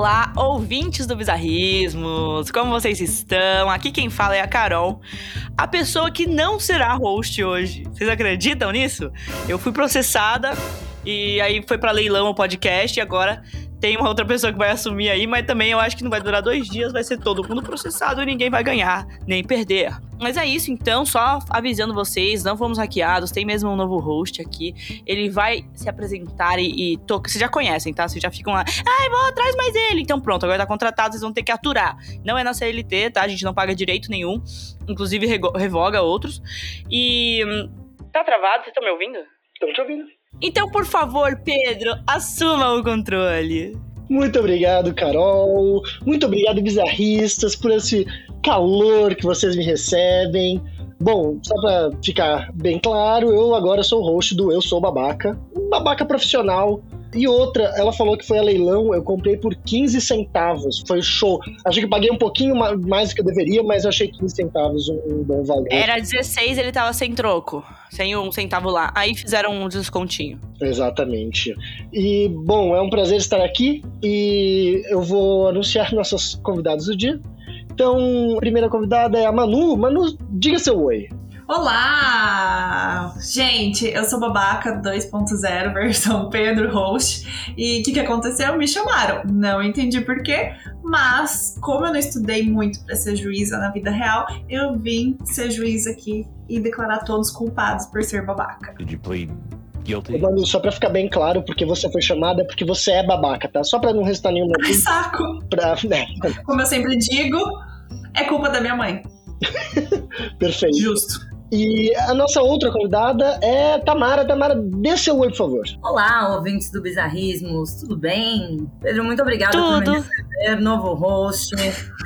Olá, ouvintes do Bizarrismos! Como vocês estão? Aqui quem fala é a Carol, a pessoa que não será host hoje. Vocês acreditam nisso? Eu fui processada e aí foi para leilão o podcast e agora tem uma outra pessoa que vai assumir aí, mas também eu acho que não vai durar dois dias, vai ser todo mundo processado e ninguém vai ganhar, nem perder. Mas é isso, então, só avisando vocês, não fomos hackeados, tem mesmo um novo host aqui. Ele vai se apresentar e, e. Vocês já conhecem, tá? Vocês já ficam lá, ai, vou traz mais ele. Então pronto, agora tá contratado, vocês vão ter que aturar. Não é na CLT, tá? A gente não paga direito nenhum. Inclusive revoga outros. E. Hum, tá travado? Vocês estão me ouvindo? Estamos te ouvindo. Então, por favor, Pedro, assuma o controle. Muito obrigado, Carol. Muito obrigado, bizarristas, por esse calor que vocês me recebem. Bom, só pra ficar bem claro, eu agora sou o host do Eu Sou Babaca, um babaca profissional e outra, ela falou que foi a leilão, eu comprei por 15 centavos. Foi show. Achei que paguei um pouquinho mais do que eu deveria, mas eu achei 15 centavos um, um bom valor. Era 16, ele tava sem troco. Sem um centavo lá. Aí fizeram um descontinho. Exatamente. E, bom, é um prazer estar aqui e eu vou anunciar nossos convidados do dia. Então, a primeira convidada é a Manu. Manu, diga seu oi. Olá! Gente, eu sou Babaca 2.0, versão Pedro Host. E o que, que aconteceu? Me chamaram. Não entendi porquê, mas como eu não estudei muito para ser juíza na vida real, eu vim ser juíza aqui e declarar todos culpados por ser babaca. Did you plead guilty? Manu, só pra ficar bem claro, porque você foi chamada é porque você é babaca, tá? Só pra não restar nenhum Ai, saco! Pra... Né? Como eu sempre digo, é culpa da minha mãe. Perfeito. Justo. E a nossa outra convidada é Tamara. Tamara, dê seu oi, por favor. Olá, ouvintes do Bizarrismos, tudo bem? Pedro, muito obrigada tudo. por me receber. Novo host,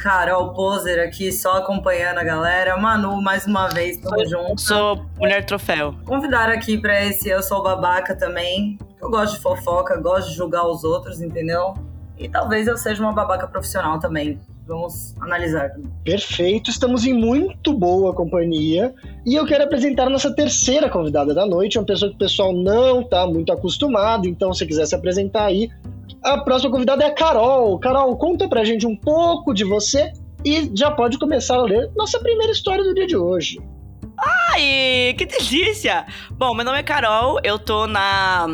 Carol Poser aqui, só acompanhando a galera. Manu, mais uma vez, tamo junto. Sou mulher troféu. Convidar aqui pra esse Eu Sou Babaca também. Eu gosto de fofoca, gosto de julgar os outros, entendeu? E talvez eu seja uma babaca profissional também. Vamos analisar. Perfeito, estamos em muito boa companhia. E eu quero apresentar a nossa terceira convidada da noite, uma pessoa que o pessoal não está muito acostumado, então se quiser se apresentar aí. A próxima convidada é a Carol. Carol, conta pra gente um pouco de você e já pode começar a ler nossa primeira história do dia de hoje. Ai, que delícia! Bom, meu nome é Carol, eu tô na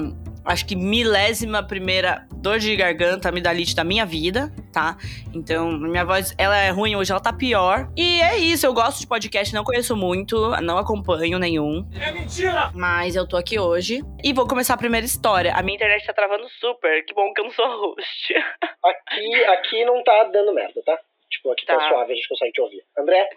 acho que milésima primeira dor de garganta, amidalite da minha vida, tá? Então, minha voz, ela é ruim hoje, ela tá pior. E é isso, eu gosto de podcast, não conheço muito, não acompanho nenhum. É mentira! Mas eu tô aqui hoje e vou começar a primeira história. A minha internet tá travando super, que bom que eu não sou host. Aqui, aqui não tá dando merda, tá? Tipo, aqui tá, tá suave, a gente consegue te ouvir. André?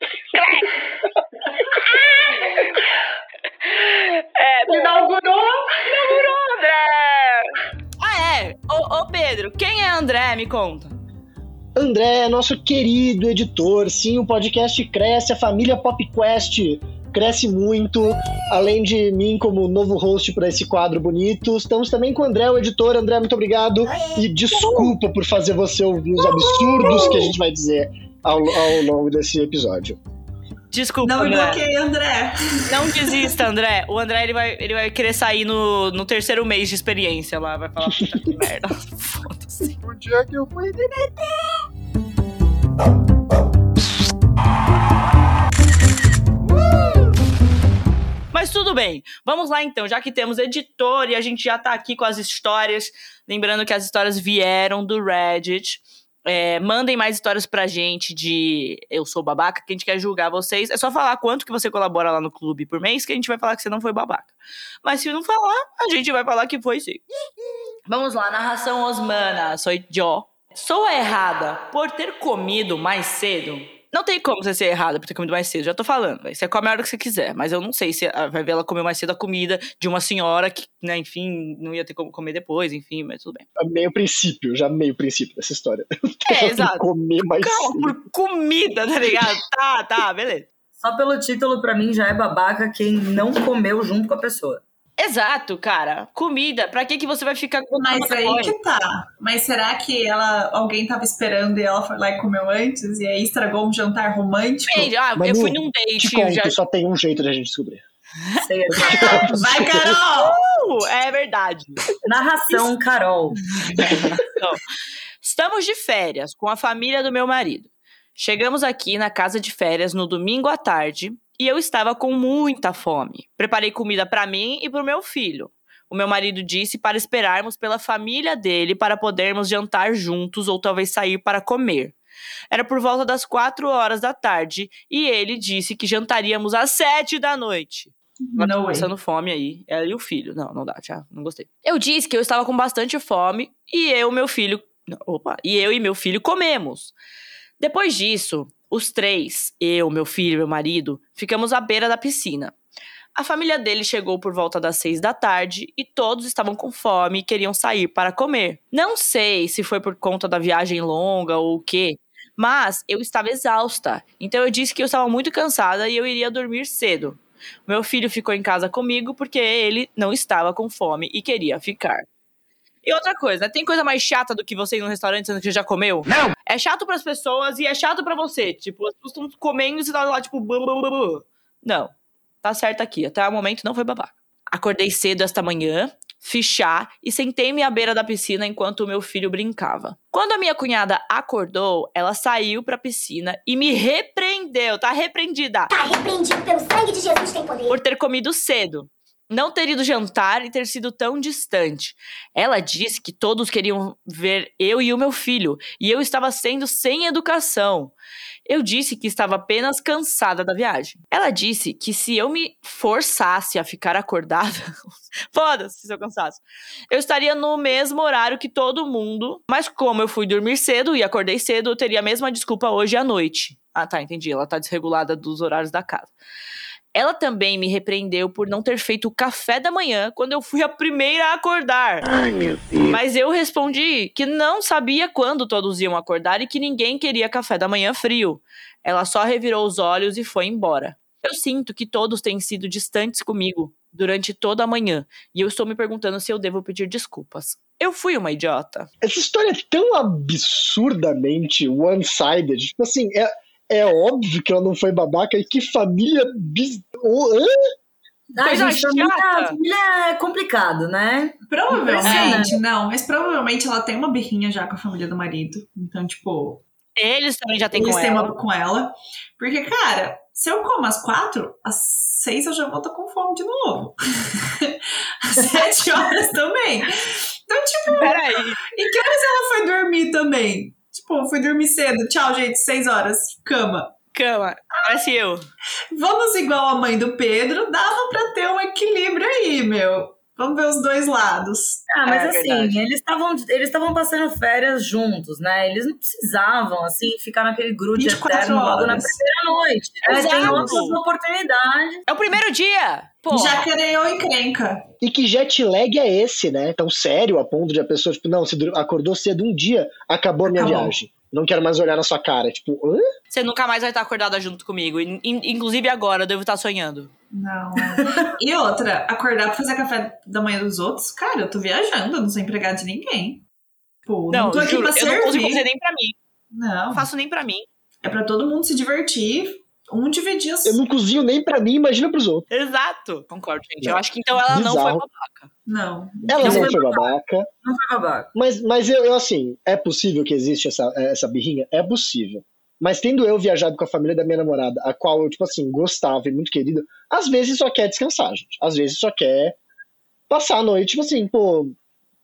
é, me inaugurou! Inaugurou, André! Ô, ô, Pedro, quem é André? Me conta. André é nosso querido editor. Sim, o podcast cresce, a família PopQuest cresce muito. Além de mim como novo host para esse quadro bonito, estamos também com o André, o editor. André, muito obrigado. E desculpa por fazer você ouvir os absurdos que a gente vai dizer ao, ao longo desse episódio. Desculpa, Não me bloqueie, André. Não desista, André. O André ele vai, ele vai querer sair no, no terceiro mês de experiência lá. Vai falar, puta que merda. Foda-se. O dia que eu fui Mas tudo bem, vamos lá então, já que temos editor e a gente já tá aqui com as histórias, lembrando que as histórias vieram do Reddit. É, mandem mais histórias pra gente de Eu Sou Babaca, que a gente quer julgar vocês. É só falar quanto que você colabora lá no clube por mês, que a gente vai falar que você não foi babaca. Mas se não falar, a gente vai falar que foi sim. Vamos lá, narração osmana. Sou Jó. Sou errada por ter comido mais cedo não tem como você ser errada por ter comido mais cedo. Já tô falando. Você come a hora que você quiser. Mas eu não sei se vai ver ela comer mais cedo a comida de uma senhora que, né, enfim, não ia ter como comer depois, enfim, mas tudo bem. É meio princípio, já meio princípio dessa história. É, exato. Comer mais Calma, cedo. por comida, tá ligado? tá, tá, beleza. Só pelo título, para mim, já é babaca quem não comeu junto com a pessoa. Exato, cara. Comida, pra que que você vai ficar com Mas aí que tá. Mas será que ela alguém tava esperando e ela foi lá e comeu antes e aí estragou um jantar romântico? Ei, ah, Manu, eu fui num date, Te conto, já só tem um jeito de a gente descobrir. Vai, Carol! Uh, é verdade. Narração, Carol. Então, estamos de férias com a família do meu marido. Chegamos aqui na casa de férias no domingo à tarde e eu estava com muita fome. Preparei comida para mim e para o meu filho. O meu marido disse para esperarmos pela família dele para podermos jantar juntos ou talvez sair para comer. Era por volta das quatro horas da tarde e ele disse que jantaríamos às sete da noite. Tô No way. passando fome aí. Ela e o filho. Não, não dá, já. Não gostei. Eu disse que eu estava com bastante fome e eu, meu filho. Opa! E eu e meu filho comemos. Depois disso, os três, eu, meu filho e meu marido, ficamos à beira da piscina. A família dele chegou por volta das seis da tarde e todos estavam com fome e queriam sair para comer. Não sei se foi por conta da viagem longa ou o quê, mas eu estava exausta. Então eu disse que eu estava muito cansada e eu iria dormir cedo. Meu filho ficou em casa comigo porque ele não estava com fome e queria ficar. E outra coisa, tem coisa mais chata do que você ir num restaurante sendo que já comeu? Não! É chato pras pessoas e é chato pra você. Tipo, as pessoas estão comendo e você tá lá, tipo, blu, blu, blu, blu. Não. Tá certo aqui. Até o momento não foi babaca. Acordei cedo esta manhã, fiz chá e sentei-me à beira da piscina enquanto o meu filho brincava. Quando a minha cunhada acordou, ela saiu pra piscina e me repreendeu, tá repreendida, Tá repreendido pelo sangue de Jesus tem poder. por ter comido cedo. Não ter ido jantar e ter sido tão distante. Ela disse que todos queriam ver eu e o meu filho, e eu estava sendo sem educação. Eu disse que estava apenas cansada da viagem. Ela disse que se eu me forçasse a ficar acordada, foda-se seu cansaço, eu estaria no mesmo horário que todo mundo, mas como eu fui dormir cedo e acordei cedo, eu teria a mesma desculpa hoje à noite. Ah, tá, entendi. Ela tá desregulada dos horários da casa. Ela também me repreendeu por não ter feito o café da manhã quando eu fui a primeira a acordar. Ai, meu Deus. Mas eu respondi que não sabia quando todos iam acordar e que ninguém queria café da manhã frio. Ela só revirou os olhos e foi embora. Eu sinto que todos têm sido distantes comigo durante toda a manhã e eu estou me perguntando se eu devo pedir desculpas. Eu fui uma idiota. Essa história é tão absurdamente one-sided. Tipo assim, é, é óbvio que ela não foi babaca e que família. Bis... Oh, hã? Ah, Coisa gente, família, chata. família é complicado, né? Provavelmente, não, mas provavelmente ela tem uma birrinha já com a família do marido. Então, tipo, Eles também já têm eles com têm ela. uma com ela. Porque, cara, se eu como às quatro, às seis eu já vou estar com fome de novo. às sete horas também. Então, tipo, Peraí. e que horas ela foi dormir também? Tipo, fui dormir cedo. Tchau, gente, seis horas, cama. Cama. Parece eu. Vamos igual a mãe do Pedro, dava pra ter um equilíbrio aí, meu. Vamos ver os dois lados. Ah, mas É assim, verdade. eles estavam eles estavam passando férias juntos, né? Eles não precisavam, assim, ficar naquele grude 24 eterno logo na horas. primeira noite. Né? Tem Exato. outras oportunidades. É o primeiro dia. Pô. Já quereu encrenca. E que jet lag é esse, né? Tão sério a ponto de a pessoa, tipo, não, você acordou cedo um dia, acabou a minha Acabou. viagem. Não quero mais olhar na sua cara. Tipo, hã? Você nunca mais vai estar acordada junto comigo. In- in- inclusive agora, eu devo estar sonhando. Não. é. e outra, acordar pra fazer café da manhã dos outros, cara, eu tô viajando, eu não sou empregada de ninguém. Pô, não, Não, tô aqui juro, pra eu não consigo fazer nem pra mim. Não, Não faço nem pra mim. é pra todo mundo se divertir. Um dividir as... Eu não cozinho nem pra mim, imagina pros outros. Exato. Concordo, gente. Não. Eu acho que então ela não foi Bizarro. babaca. Não. Ela Não não foi foi babaca. Não foi babaca. Mas, mas eu, eu, assim, é possível que existe essa, essa birrinha? É possível. Mas tendo eu viajado com a família da minha namorada, a qual eu, tipo assim, gostava e muito querida, às vezes só quer descansar, gente. Às vezes só quer passar a noite, tipo assim, pô,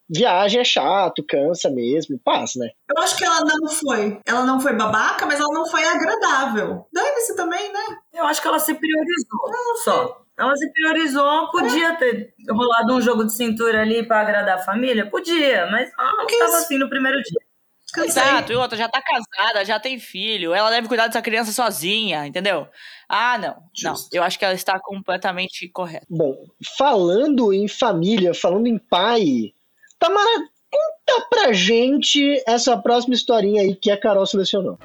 viagem é chato, cansa mesmo, paz, né? Eu acho que ela não foi. Ela não foi babaca, mas ela não foi agradável. Dane-se também, né? Eu acho que ela se priorizou. Só. Ela se priorizou, podia ter rolado um jogo de cintura ali pra agradar a família? Podia, mas ela não estava assim no primeiro dia. Cansei. Exato. E outra, já tá casada, já tem filho. Ela deve cuidar dessa criança sozinha, entendeu? Ah, não. Não. Justo. Eu acho que ela está completamente correta. Bom, falando em família, falando em pai, Tamara, conta pra gente essa próxima historinha aí que a Carol selecionou.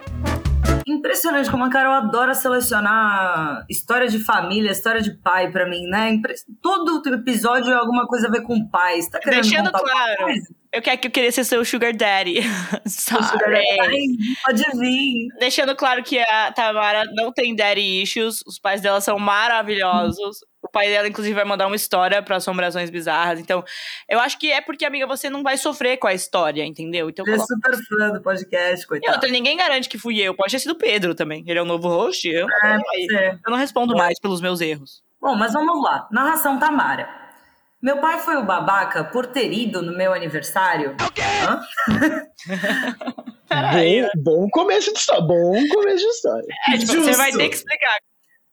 Impressionante como a Carol adora selecionar história de família, história de pai pra mim, né? Todo episódio é alguma coisa a ver com pais. Tá querendo Deixando claro. coisa? Eu quero que eu queria ser seu sugar daddy. Sorry. Ai, pode vir. Deixando claro que a Tamara não tem daddy issues. Os pais dela são maravilhosos. O pai dela, inclusive, vai mandar uma história para assombrações bizarras. Então, eu acho que é porque, amiga, você não vai sofrer com a história, entendeu? Então, Ele é coloca- super fã do podcast, E coitado. outra, ninguém garante que fui eu. Pode ter sido o Pedro também. Ele é o novo host. Eu, É, eu não respondo mais pelos meus erros. Bom, mas vamos lá. Narração Tamara. Meu pai foi o babaca por ter ido no meu aniversário. Hã? Peraí. Bom, bom começo de história. Bom começo de história. É, tipo, você vai ter que explicar.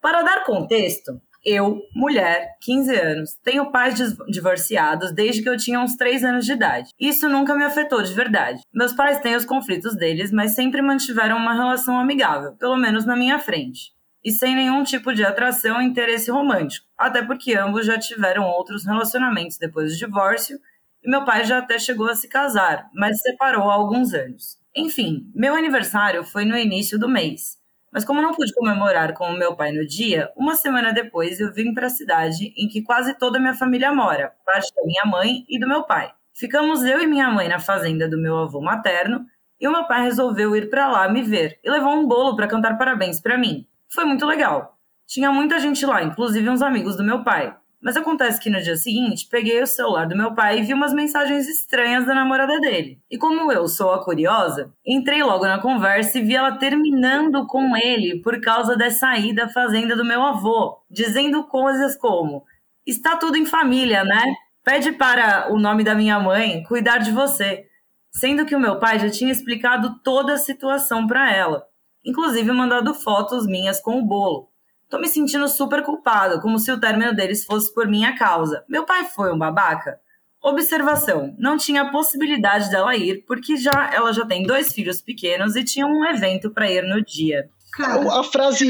Para dar contexto, eu, mulher, 15 anos, tenho pais divorciados desde que eu tinha uns 3 anos de idade. Isso nunca me afetou de verdade. Meus pais têm os conflitos deles, mas sempre mantiveram uma relação amigável, pelo menos na minha frente. E sem nenhum tipo de atração ou interesse romântico, até porque ambos já tiveram outros relacionamentos depois do divórcio e meu pai já até chegou a se casar, mas se separou há alguns anos. Enfim, meu aniversário foi no início do mês. Mas como não pude comemorar com o meu pai no dia, uma semana depois eu vim para a cidade em que quase toda a minha família mora, parte da minha mãe e do meu pai. Ficamos eu e minha mãe na fazenda do meu avô materno e o meu pai resolveu ir para lá me ver e levou um bolo para cantar parabéns para mim. Foi muito legal. Tinha muita gente lá, inclusive uns amigos do meu pai. Mas acontece que no dia seguinte, peguei o celular do meu pai e vi umas mensagens estranhas da namorada dele. E como eu sou a curiosa, entrei logo na conversa e vi ela terminando com ele por causa dessa ida à fazenda do meu avô, dizendo coisas como: Está tudo em família, né? Pede para o nome da minha mãe cuidar de você. Sendo que o meu pai já tinha explicado toda a situação para ela, inclusive mandado fotos minhas com o bolo. Tô me sentindo super culpado, como se o término deles fosse por minha causa. Meu pai foi um babaca? Observação: não tinha a possibilidade dela ir, porque já ela já tem dois filhos pequenos e tinha um evento para ir no dia. Cara, A frase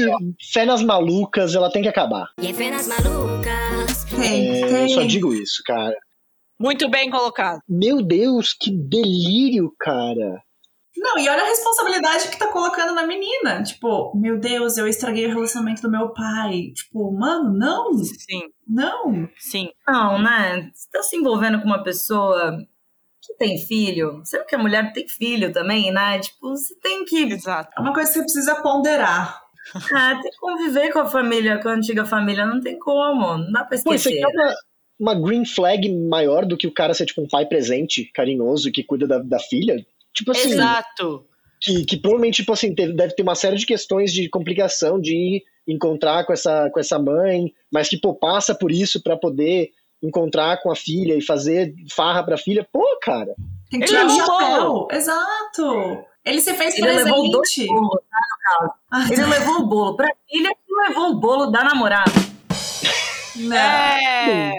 fé nas malucas, ela tem que acabar. E é nas malucas. tem, É, eu só digo isso, cara. Muito bem colocado. Meu Deus, que delírio, cara. Não, e olha a responsabilidade que tá colocando na menina. Tipo, meu Deus, eu estraguei o relacionamento do meu pai. Tipo, mano, não, Sim, não. sim. Não, né? Você tá se envolvendo com uma pessoa que tem filho. Sabe que a mulher tem filho também, né? Tipo, você tem que Exato. É uma coisa que você precisa ponderar. ah, tem que conviver com a família, com a antiga família. Não tem como. Não dá pra Pô, isso esquecer. é uma, uma green flag maior do que o cara ser tipo um pai presente, carinhoso, que cuida da, da filha. Tipo assim, Exato. que, que provavelmente, tipo assim, deve ter uma série de questões de complicação de encontrar com essa, com essa mãe, mas que, pô, passa por isso pra poder encontrar com a filha e fazer farra pra filha. Pô, cara. Tem que Ele tirar o levou chapéu. Exato. Ele se fez Ele levou dois presente. bolos, tá, no caso. Ele levou o bolo pra filha e levou o bolo da namorada. Não. É.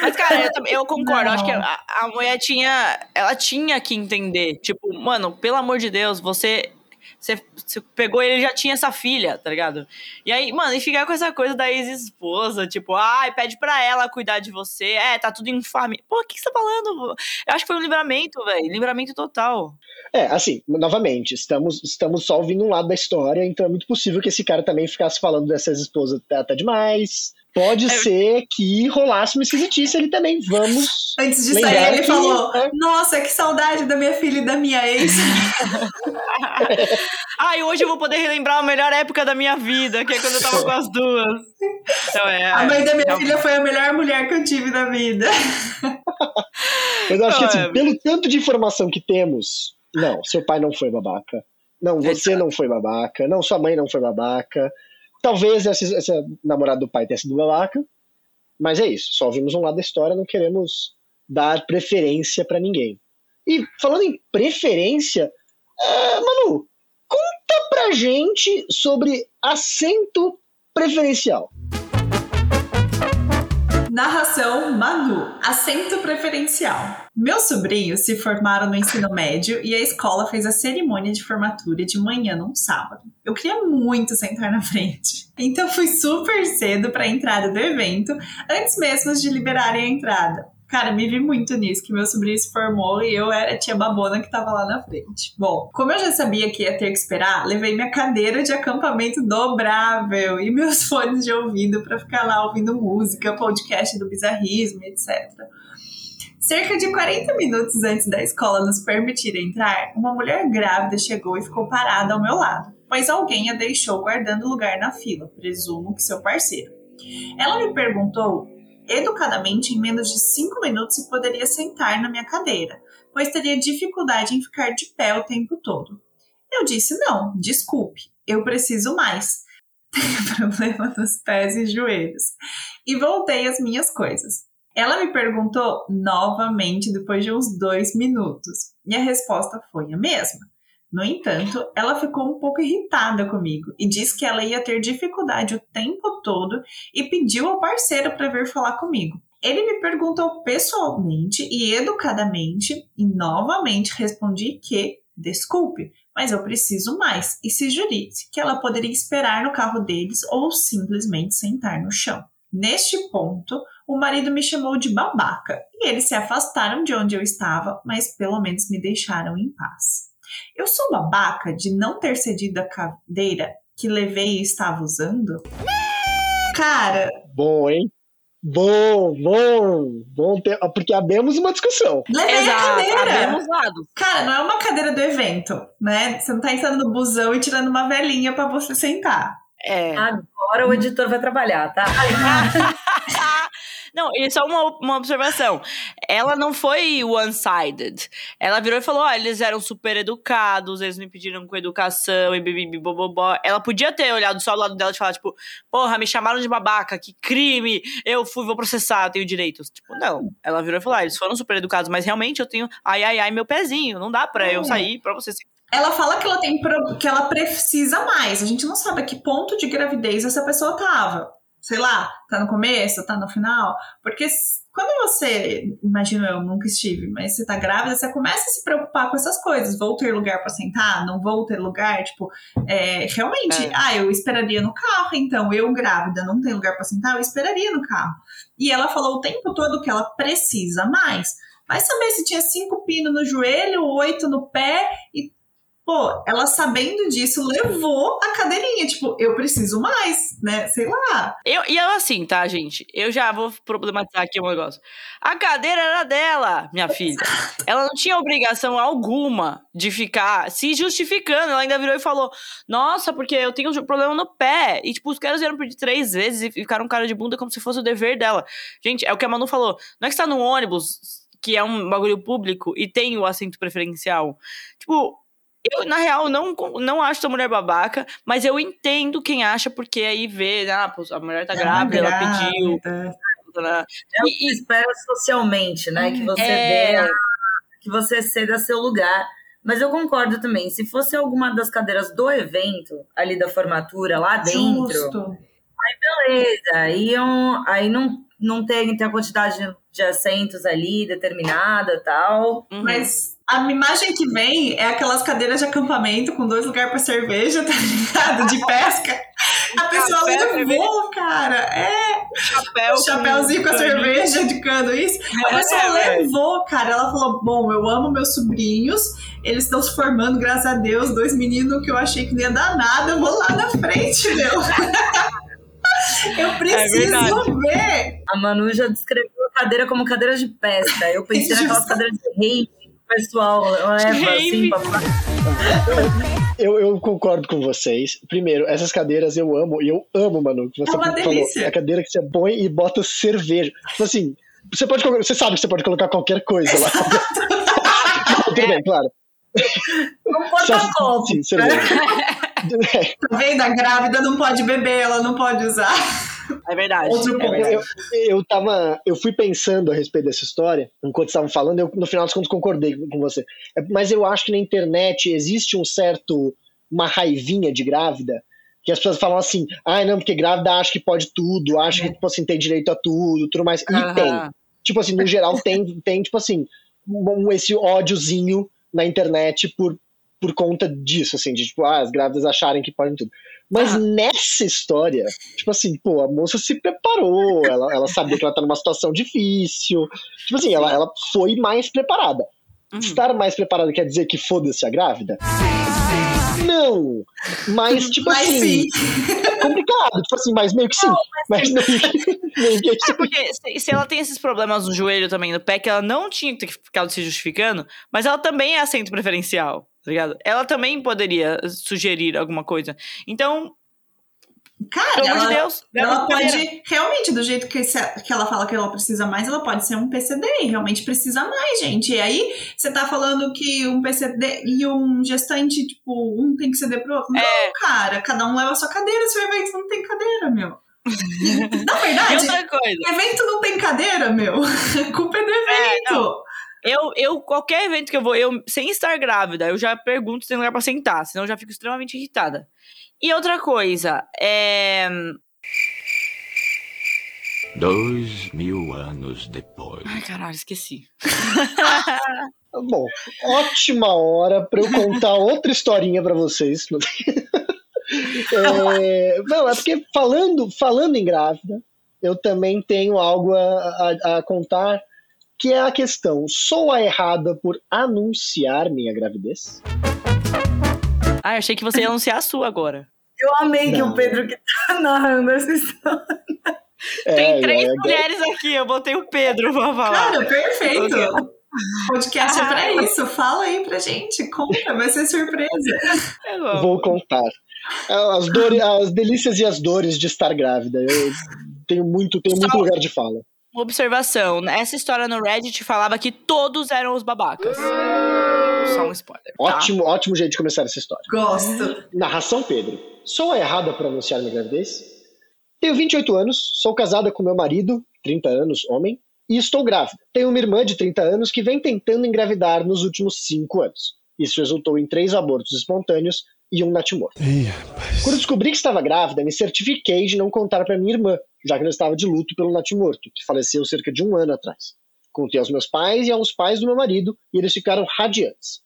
Mas, cara, eu, eu concordo. Eu acho que Não. a, a mulher tinha. Ela tinha que entender. Tipo, mano, pelo amor de Deus, você. Você, você pegou ele já tinha essa filha, tá ligado? E aí, mano, e ficar com essa coisa da ex-esposa, tipo, ai, pede pra ela cuidar de você. É, tá tudo em família. Pô, o que, que você tá falando? Eu acho que foi um livramento, velho. Livramento total. É, assim, novamente, estamos, estamos só ouvindo um lado da história, então é muito possível que esse cara também ficasse falando dessas esposas até, até demais. Pode É. ser que rolasse uma esquisitice ali também. Vamos. Antes de sair, ele que- falou: é. Nossa, que saudade da minha filha e da minha ex. Ai, hoje eu vou poder relembrar a melhor época da minha vida, que é quando eu tava com as duas. Então é. A mãe da minha não. filha foi a melhor mulher que eu tive na vida. Mas eu acho que, assim, é- pelo tanto de informação que temos, não, seu pai não foi babaca. Não, você não foi babaca. Não, sua mãe não foi babaca. Talvez essa, essa namorada do pai tenha sido babaca. Mas é isso, só vimos um lado da história, não queremos dar preferência pra ninguém. E falando em preferência, ah, Manu, conta pra gente sobre assento preferencial. Narração Manu, assento preferencial. Meus sobrinhos se formaram no ensino médio e a escola fez a cerimônia de formatura de manhã num sábado. Eu queria muito sentar na frente, então fui super cedo para a entrada do evento, antes mesmo de liberarem a entrada. Cara, me vi muito nisso, que meu sobrinho se formou e eu era a tia babona que tava lá na frente. Bom, como eu já sabia que ia ter que esperar, levei minha cadeira de acampamento dobrável e meus fones de ouvido pra ficar lá ouvindo música, podcast do bizarrismo, etc. Cerca de 40 minutos antes da escola nos permitir entrar, uma mulher grávida chegou e ficou parada ao meu lado, pois alguém a deixou guardando lugar na fila, presumo que seu parceiro. Ela me perguntou educadamente em menos de 5 minutos se poderia sentar na minha cadeira, pois teria dificuldade em ficar de pé o tempo todo. Eu disse: não, desculpe, eu preciso mais. Tenho problema nos pés e joelhos. E voltei às minhas coisas. Ela me perguntou novamente depois de uns dois minutos, e a resposta foi a mesma. No entanto, ela ficou um pouco irritada comigo e disse que ela ia ter dificuldade o tempo todo e pediu ao parceiro para vir falar comigo. Ele me perguntou pessoalmente e educadamente, e novamente respondi que, desculpe, mas eu preciso mais, e sugeri que ela poderia esperar no carro deles ou simplesmente sentar no chão. Neste ponto, o marido me chamou de babaca e eles se afastaram de onde eu estava, mas pelo menos me deixaram em paz. Eu sou babaca de não ter cedido a cadeira que levei e estava usando? Cara. Bom, hein? Bom, bom, bom ter, porque abemos uma discussão. Levei Exato, a cadeira. abemos lados. Cara, não é uma cadeira do evento, né? Você não tá entrando no busão e tirando uma velhinha para você sentar. É. Agora o editor vai trabalhar, tá? Não, e só uma, uma observação. Ela não foi one-sided. Ela virou e falou: ó, eles eram super educados, eles me pediram com educação e bibibi bobobó. Ela podia ter olhado só ao lado dela e falar, tipo, porra, me chamaram de babaca, que crime, eu fui, vou processar, eu tenho direitos. Tipo, não. Ela virou e falou: ah, eles foram super educados, mas realmente eu tenho, ai, ai, ai, meu pezinho, não dá pra eu É. sair pra você se Ela fala que ela tem que ela precisa mais. A gente não sabe a que ponto de gravidez essa pessoa tava. Sei lá, tá no começo, tá no final. Porque quando você, imagino eu, nunca estive, mas você tá grávida, você começa a se preocupar com essas coisas. Vou ter lugar pra sentar? Não vou ter lugar? Tipo, é, realmente, É. ah, eu esperaria no carro, então eu grávida não tem lugar pra sentar, eu esperaria no carro. E ela falou o tempo todo que ela precisa mais. Vai saber se tinha cinco pinos no joelho, oito no pé e Pô, ela sabendo disso, levou a cadeirinha. Tipo, eu preciso mais, né? Sei lá. Eu, e ela assim, tá, gente? Eu já vou problematizar aqui um negócio. A cadeira era dela, minha filha. Ela não tinha obrigação alguma de ficar se justificando. Ela ainda virou e falou: Nossa, porque eu tenho um problema no pé. E, tipo, os caras vieram pedir três vezes e ficaram cara de bunda como se fosse o dever dela. Gente, é o que a Manu falou. Não é que você tá no ônibus, que é um bagulho público, e tem o assento preferencial. Tipo. Eu, na real, não, não acho essa mulher babaca, mas eu entendo quem acha, porque aí vê, ah, pô, a mulher tá grávida, ela pediu. Né? É o E- que se espera socialmente, né? Que você É. dê, a- que você ceda seu lugar. Mas eu concordo também, se fosse alguma das cadeiras do evento, ali da formatura, lá dentro, Justo. beleza. Aí, eu- aí não, não tem, tem a quantidade de assentos ali determinada e tal. Uhum. Mas a imagem que vem é aquelas cadeiras de acampamento com dois lugares pra cerveja, tá ligado? De pesca. A pessoa levou, cara. É, chapéu, o chapéuzinho com a caninho. cerveja de cano, isso. A pessoa É, levou, cara. Ela falou: Bom, eu amo meus sobrinhos, eles estão se formando, graças a Deus. Dois meninos que eu achei que não ia dar nada, eu vou lá na frente, meu. Eu preciso verdade. ver. A Manu já descreveu a cadeira como cadeira de pesca. Eu pensei naquelas cadeiras de o pessoal leva assim pra Eu, eu concordo com vocês. Primeiro, essas cadeiras eu amo, e eu amo, Manu. que Você É uma falou, delícia. é a cadeira que você põe e bota cerveja. Tipo assim, você pode você sabe que você pode colocar qualquer coisa lá. Tudo bem, claro. um Só- porta-copo. sim, cerveja. Tá vendo? A grávida não pode beber, ela não pode usar. É verdade. Outro é verdade. eu, eu tava. Eu fui pensando a respeito dessa história, enquanto estavam falando, eu no final das contas concordei com você. É, Mas eu acho que na internet existe um certo. uma raivinha de grávida. Que as pessoas falam assim, ah, não, porque grávida acha que pode tudo, acha que, tipo assim, tem direito a tudo, tudo mais. E Aham. tem. Tipo assim, no geral, tem, tem tipo assim, um, esse ódiozinho na internet por, por conta disso, assim, de tipo, ah, as grávidas acharem que podem tudo. Mas Aham. nessa história, tipo assim, pô, a moça se preparou, ela, ela sabia que ela tá numa situação difícil. Tipo assim, ela, ela foi mais preparada. Uhum. Estar mais preparada quer dizer que foda-se a grávida? Não! Mas, tipo Mas assim. sim. complicado. Tipo assim, mas meio que sim. mas meio que, meio que É porque se, se ela tem esses problemas no joelho também, no pé, que ela não tinha que ter ficado se justificando, mas ela também é assento preferencial, tá ligado? Ela também poderia sugerir alguma coisa. Então, Cara, pelo ela, de Deus, ela pode, realmente, do jeito que, se- que ela fala que ela precisa mais, ela pode ser um PCD e realmente precisa mais, gente. E aí, você tá falando que um PCD e um gestante, tipo, um tem que ceder pro outro. É. Não, cara, cada um leva a sua cadeira, seu evento não tem cadeira, meu. Na verdade, evento não tem cadeira, meu. A culpa é do evento. Eu, eu, qualquer evento que eu vou, eu, sem estar grávida, eu já pergunto se tem lugar pra sentar, senão eu já fico extremamente irritada. E outra coisa, é. Dois mil anos depois. Ai, caralho, esqueci. Bom, ótima hora pra eu contar outra historinha pra vocês. É, não, é porque falando, falando em grávida, eu também tenho algo a, a- a contar, que é a questão: sou a errada por anunciar minha gravidez? Ah, eu achei que você ia anunciar a sua agora. Eu amei que Não. o Pedro que tá narrando essa história. Tem É, três é, mulheres aqui, eu botei o Pedro pra falar. Cara, perfeito. Podcast é Ah. pra isso. Fala aí pra gente. Conta, vai ser surpresa. Amo. Vou contar. As, dores, as delícias e as dores de estar grávida. Eu tenho muito, tenho muito lugar de fala. Uma observação, essa história no Reddit falava que todos eram os babacas. Só um spoiler. tá? Ótimo, ótimo jeito de começar essa história. Gosto. Narração Pedro. Sou a errada por anunciar minha gravidez? Tenho 28 anos, sou casada com meu marido, 30 anos, homem, e estou grávida. Tenho uma irmã de 30 anos que vem tentando engravidar nos últimos 5 anos. Isso resultou em três abortos espontâneos e um natimorto. Quando descobri que estava grávida, me certifiquei de não contar para minha irmã, já que ela estava de luto pelo natimorto, que faleceu cerca de um ano atrás. Contei aos meus pais e aos pais do meu marido, e eles ficaram radiantes.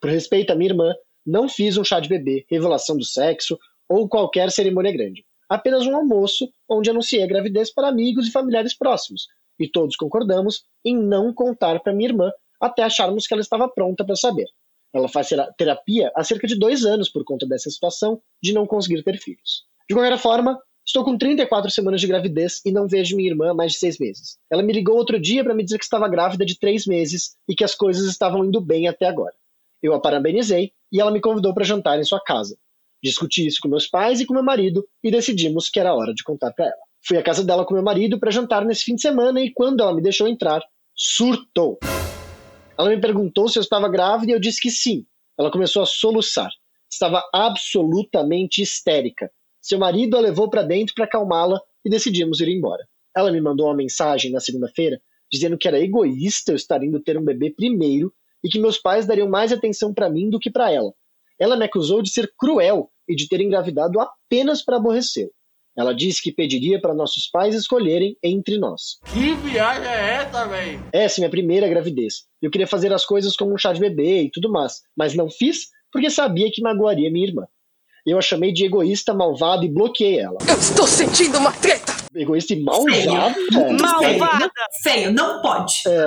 Por respeito à minha irmã, não fiz um chá de bebê, revelação do sexo ou qualquer cerimônia grande. Apenas um almoço onde anunciei a gravidez para amigos e familiares próximos. E todos concordamos em não contar para minha irmã até acharmos que ela estava pronta para saber. Ela faz tera- terapia há cerca de dois anos por conta dessa situação de não conseguir ter filhos. De qualquer forma, estou com 34 semanas de gravidez e não vejo minha irmã há mais de seis meses. Ela me ligou outro dia para me dizer que estava grávida de três meses e que as coisas estavam indo bem até agora. Eu a parabenizei e ela me convidou para jantar em sua casa. Discuti isso com meus pais e com meu marido e decidimos que era hora de contar para ela. Fui à casa dela com meu marido para jantar nesse fim de semana e quando ela me deixou entrar, surtou. Ela me perguntou se eu estava grávida e eu disse que sim. Ela começou a soluçar. Estava absolutamente histérica. Seu marido a levou para dentro para acalmá-la e decidimos ir embora. Ela me mandou uma mensagem na segunda-feira dizendo que era egoísta eu estar indo ter um bebê primeiro e que meus pais dariam mais atenção para mim do que para ela. Ela me acusou de ser cruel e de ter engravidado apenas para aborrecer. Ela disse que pediria para nossos pais escolherem entre nós. Que viagem é essa, velho? Essa é minha primeira gravidez. Eu queria fazer as coisas como um chá de bebê e tudo mais, mas não fiz porque sabia que magoaria minha irmã. Eu a chamei de egoísta, malvada e bloqueei ela. Eu estou sentindo uma treta! Egoísta e malvada? Malvada! Feio, não pode. É,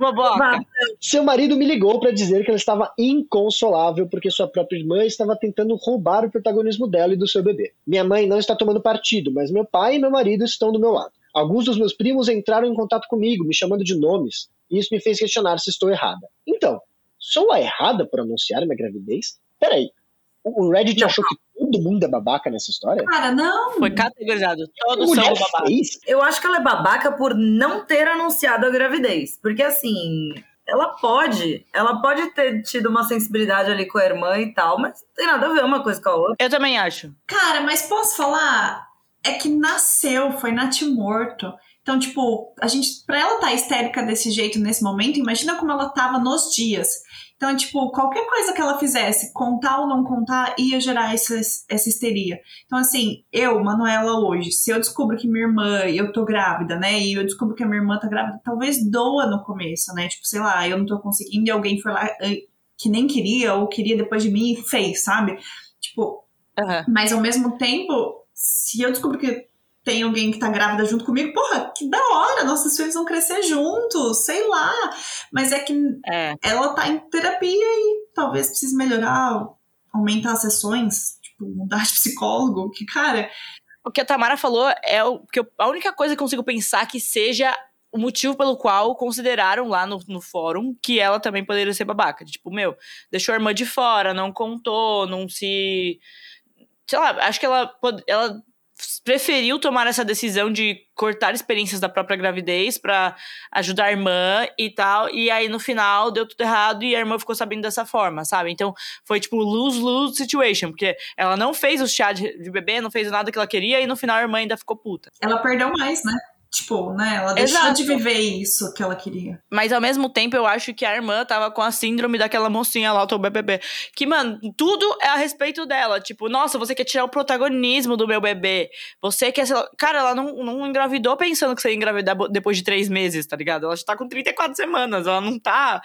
Boboca! Seu marido me ligou para dizer que ela estava inconsolável porque sua própria irmã estava tentando roubar o protagonismo dela e do seu bebê. Minha mãe não está tomando partido, mas meu pai e meu marido estão do meu lado. Alguns dos meus primos entraram em contato comigo, me chamando de nomes, e isso me fez questionar se estou errada. Então, sou a errada por anunciar minha gravidez? Peraí, o Reddit achou que todo mundo é babaca nessa história? Cara, não. Foi categorizado. Todos são babacas. fez? Eu acho que ela é babaca por não ter anunciado a gravidez. Porque assim, ela pode, ela pode ter tido uma sensibilidade ali com a irmã e tal, mas não tem nada a ver uma coisa com a outra. Eu também acho. Cara, mas posso falar? É que nasceu, foi natimorto. Então, tipo, a gente, pra ela estar histérica desse jeito nesse momento, imagina como ela tava nos dias. Então, tipo, qualquer coisa que ela fizesse, contar ou não contar, ia gerar essa, essa histeria. Então, assim, eu, Manuela, hoje, se eu descubro que minha irmã, eu tô grávida, né? E eu descubro que a minha irmã tá grávida, talvez doa no começo, né? Tipo, sei lá, eu não tô conseguindo e alguém foi lá eh, que nem queria ou queria depois de mim e fez, sabe? Tipo, Aham. mas ao mesmo tempo, se eu descubro que tem alguém que tá grávida junto comigo, porra, que da hora, nossos filhos vão crescer juntos, sei lá. Mas é que É. ela tá em terapia e talvez precise melhorar, aumentar as sessões. Tipo, mudar de psicólogo, que, cara, O que a Tamara falou é o que eu- a única coisa que eu consigo pensar que seja o motivo pelo qual consideraram lá no, no fórum que ela também poderia ser babaca. Tipo, meu, deixou a irmã de fora, não contou, não se. Sei lá, acho que ela, ela preferiu tomar essa decisão de cortar experiências da própria gravidez pra ajudar a irmã e tal. E aí no final deu tudo errado e a irmã ficou sabendo dessa forma, sabe? Então foi tipo lose-lose situation, porque ela não fez o chá de, de bebê, não fez nada que ela queria e no final a irmã ainda ficou puta. ela perdeu mais, né? Tipo, né? Ela deixou Exato. de viver isso que ela queria. Mas ao mesmo tempo eu acho que a irmã tava com a síndrome daquela mocinha lá, o BBB. Que, mano, tudo é a respeito dela. Tipo, nossa, você quer tirar o protagonismo do meu bebê. Você quer. Cara, ela não, não engravidou pensando que você ia engravidar depois de três meses, tá ligado? Ela já tá com 34 semanas. Ela não tá.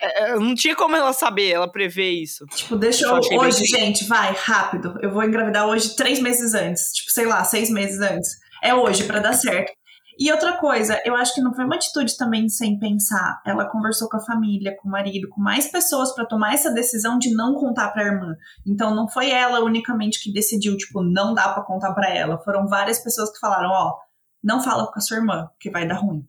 é, é, Não tinha como ela saber, ela prever isso. Tipo, deixa Eu eu. bem Hoje, triste. gente, vai, rápido. Eu vou engravidar hoje três meses antes. Tipo, sei lá, seis meses antes. É hoje pra dar certo. E outra coisa, eu acho que não foi uma atitude também sem pensar. Ela conversou com a família, com o marido, com mais pessoas pra tomar essa decisão de não contar pra irmã. Então não foi ela unicamente que decidiu, tipo, não dá pra contar pra ela. Foram várias pessoas que falaram, ó, não fala com a sua irmã, que vai dar ruim.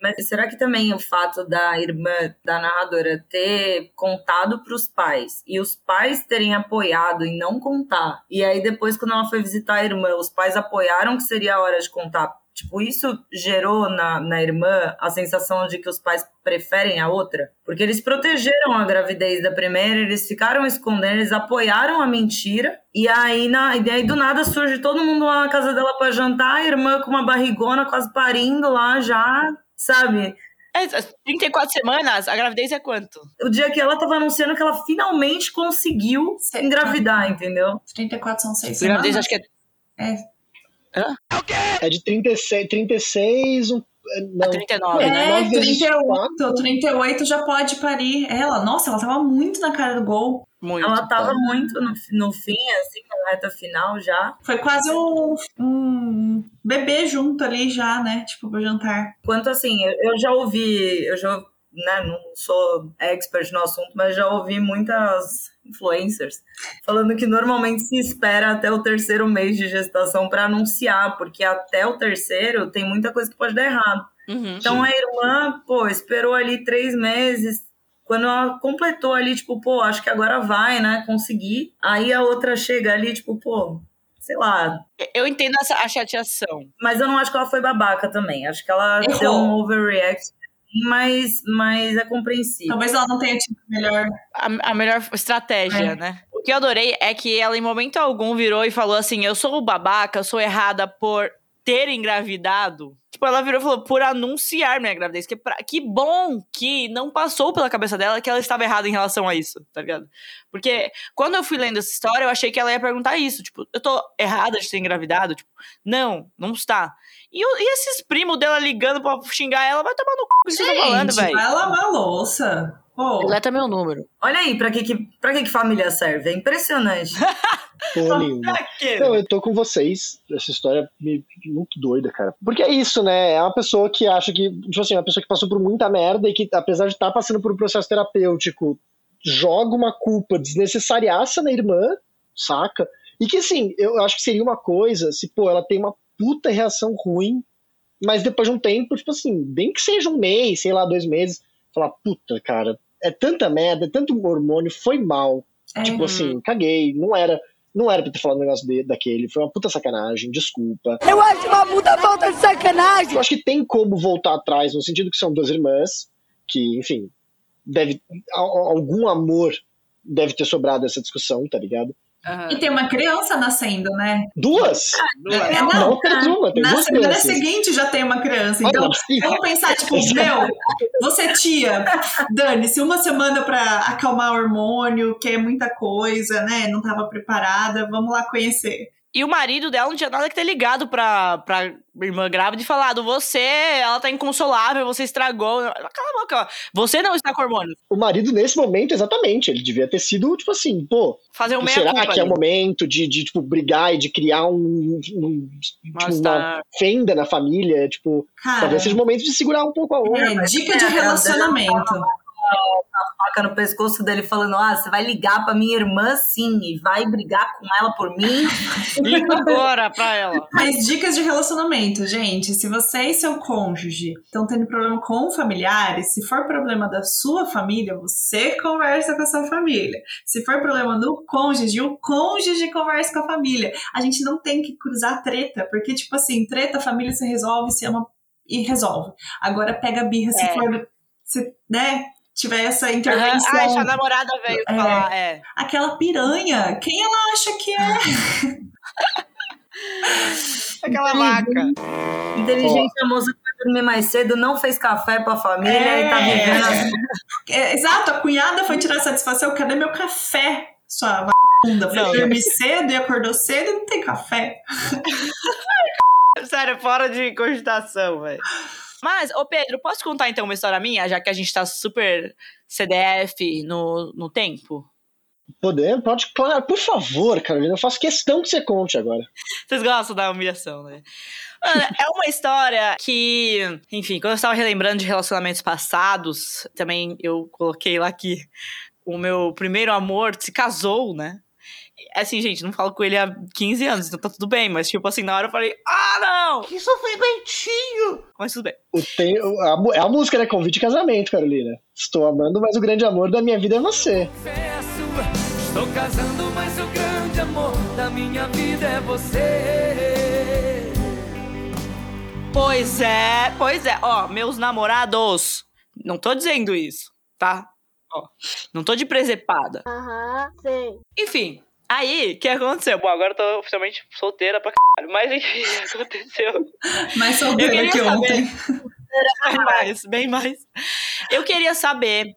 Mas será que também o fato da irmã da narradora ter contado para os pais e os pais terem apoiado em não contar, e aí depois, quando ela foi visitar a irmã, os pais apoiaram que seria a hora de contar? Tipo, isso gerou na, na irmã a sensação de que os pais preferem a outra? Porque eles protegeram a gravidez da primeira, eles ficaram escondendo, eles apoiaram a mentira, e aí, na, e aí do nada surge todo mundo lá na casa dela para jantar, a irmã com uma barrigona quase parindo lá já, sabe? É, 34 semanas, a gravidez é quanto? O dia que ela tava anunciando que ela finalmente conseguiu engravidar, entendeu? 34 são seis A gravidez semanas. acho que é É de 36, 36 um, não, 39, É, né? É, nove vezes 38, 38 já pode parir. Ela, nossa, ela tava muito na cara do gol. Muito. Ela tava muito no, no fim, assim, na reta final já. Foi quase um, um bebê junto ali já, né? Tipo, pro jantar. Quanto assim, eu, eu já ouvi, eu já, né, não sou expert no assunto, mas já ouvi muitas influencers falando que normalmente se espera até o terceiro mês de gestação para anunciar, porque até o terceiro tem muita coisa que pode dar errado. Uhum. Então a irmã, pô, esperou ali três meses. Quando ela completou ali, tipo, pô, acho que agora vai, né? Conseguir. Aí a outra chega ali, tipo, pô, sei lá. Eu entendo essa, a chateação. Mas eu não acho que ela foi babaca também. Acho que ela Errou. deu um overreact, mas, mas é compreensível. Talvez ela não tenha tido melhor. a, a melhor estratégia, É. né? O que eu adorei é que ela, em momento algum, virou e falou assim: Eu sou babaca, eu sou errada por ter engravidado. Tipo, ela virou e falou: Por anunciar minha gravidez. Que, pra- que bom que não passou pela cabeça dela que ela estava errada em relação a isso, tá ligado? Porque quando eu fui lendo essa história, eu achei que ela ia perguntar isso: Tipo, eu tô errada de ter engravidado? Tipo, não, não está. E, o- e esses primos dela ligando pra xingar ela, vai tomar no cu o que vocês estão falando, velho. vai lavar louça. Pô, Deleta meu número. Olha aí, pra que, que, pra que, que família serve? É impressionante. porra nenhuma. Não, eu tô com vocês. Essa história é me- muito doida, cara. Porque é isso, né? É uma pessoa que acha que, tipo assim, uma pessoa que passou por muita merda e que, apesar de estar passando por um processo terapêutico, joga uma culpa desnecessariaça na irmã, saca? E que, assim, eu acho que seria uma coisa se, pô, ela tem uma puta reação ruim, mas depois de um tempo, tipo assim, bem que seja um mês, sei lá, dois meses, falar, puta, cara, é tanta merda, é tanto hormônio, foi mal. é, Tipo assim, caguei, não era. Não era pra ter falado um negócio de- daquele, foi uma puta sacanagem, desculpa. Eu acho uma puta falta de sacanagem. Eu acho que tem como voltar atrás, no sentido que são duas irmãs, que, enfim, deve. al- Algum amor deve ter sobrado essa discussão, tá ligado? E tem uma criança nascendo, né? Duas! É, Não, não, apenas uma, tem na duas semana crianças. seguinte já tem uma criança. Ah, Então, vamos pensar, tipo, meu, você tia, dane-se, uma semana pra acalmar o hormônio, que é muita coisa, né? Não tava preparada, vamos lá conhecer. E o marido dela não tinha nada que ter ligado pra, pra irmã grávida e falado: Você, ela tá inconsolável, você estragou. Cala a boca, ó. Você não está com hormônio. O marido, nesse momento, exatamente, ele devia ter sido, tipo assim, pô, Fazer o meia será culpa. que é o momento de, de, tipo, brigar e de criar um, um- tipo, uma fenda na família? Tipo, Cara, talvez seja o momento de segurar um pouco a onda. é, dica de relacionamento. Faca no pescoço dele, falando: Ah, você vai ligar pra minha irmã sim, e vai brigar com ela por mim. Liga agora pra ela. Mas dicas de relacionamento, gente. Se você e seu cônjuge estão tendo problema com familiares, se for problema da sua família, você conversa com a sua família. Se for problema do cônjuge, o cônjuge conversa com a família. A gente não tem que cruzar treta, porque, tipo assim, treta, a família se resolve, se ama e resolve. Agora pega a birra, se É. for, se, né, tiver essa Aham. intervenção. Sua namorada veio É. falar, é. Aquela piranha, quem ela acha que é? Aquela vaca. Inteligente, a moça foi dormir mais cedo, não fez café pra família e tá É. vivendo assim. É, exato, a cunhada foi tirar satisfação. Cadê meu café? Sua vagabunda. Foi dormir cedo e acordou cedo e não tem café. Sério, fora de cogitação, velho. Mas, ô Pedro, posso contar então uma história minha, já que a gente tá super CDF no, no tempo? Poder? Pode, claro. Por favor, Carolina, eu faço questão que você conte agora. Vocês gostam da humilhação, né? Mano, é uma história que, enfim, quando eu estava relembrando de relacionamentos passados, também eu coloquei lá que o meu primeiro amor se casou, né? Assim, gente, não falo com ele há 15 anos, então tá tudo bem, mas tipo assim, na hora eu falei, ah, não! Que sofrimentinho! Mas tudo bem. O tem, a, é a música, né? Convite de casamento, Carolina. Estou amando, mas o grande amor da minha vida é você. Estou casando, mas o grande amor da minha vida é você. Pois é, pois é. Ó, meus namorados, não tô dizendo isso, tá? Ó, não tô de presepada. Aham, sei. Enfim, aí, o que aconteceu? Bom, agora eu tô oficialmente solteira pra caralho, mas enfim, aconteceu. Mais solteira que saber. ontem. Bem mais, bem mais. Eu queria saber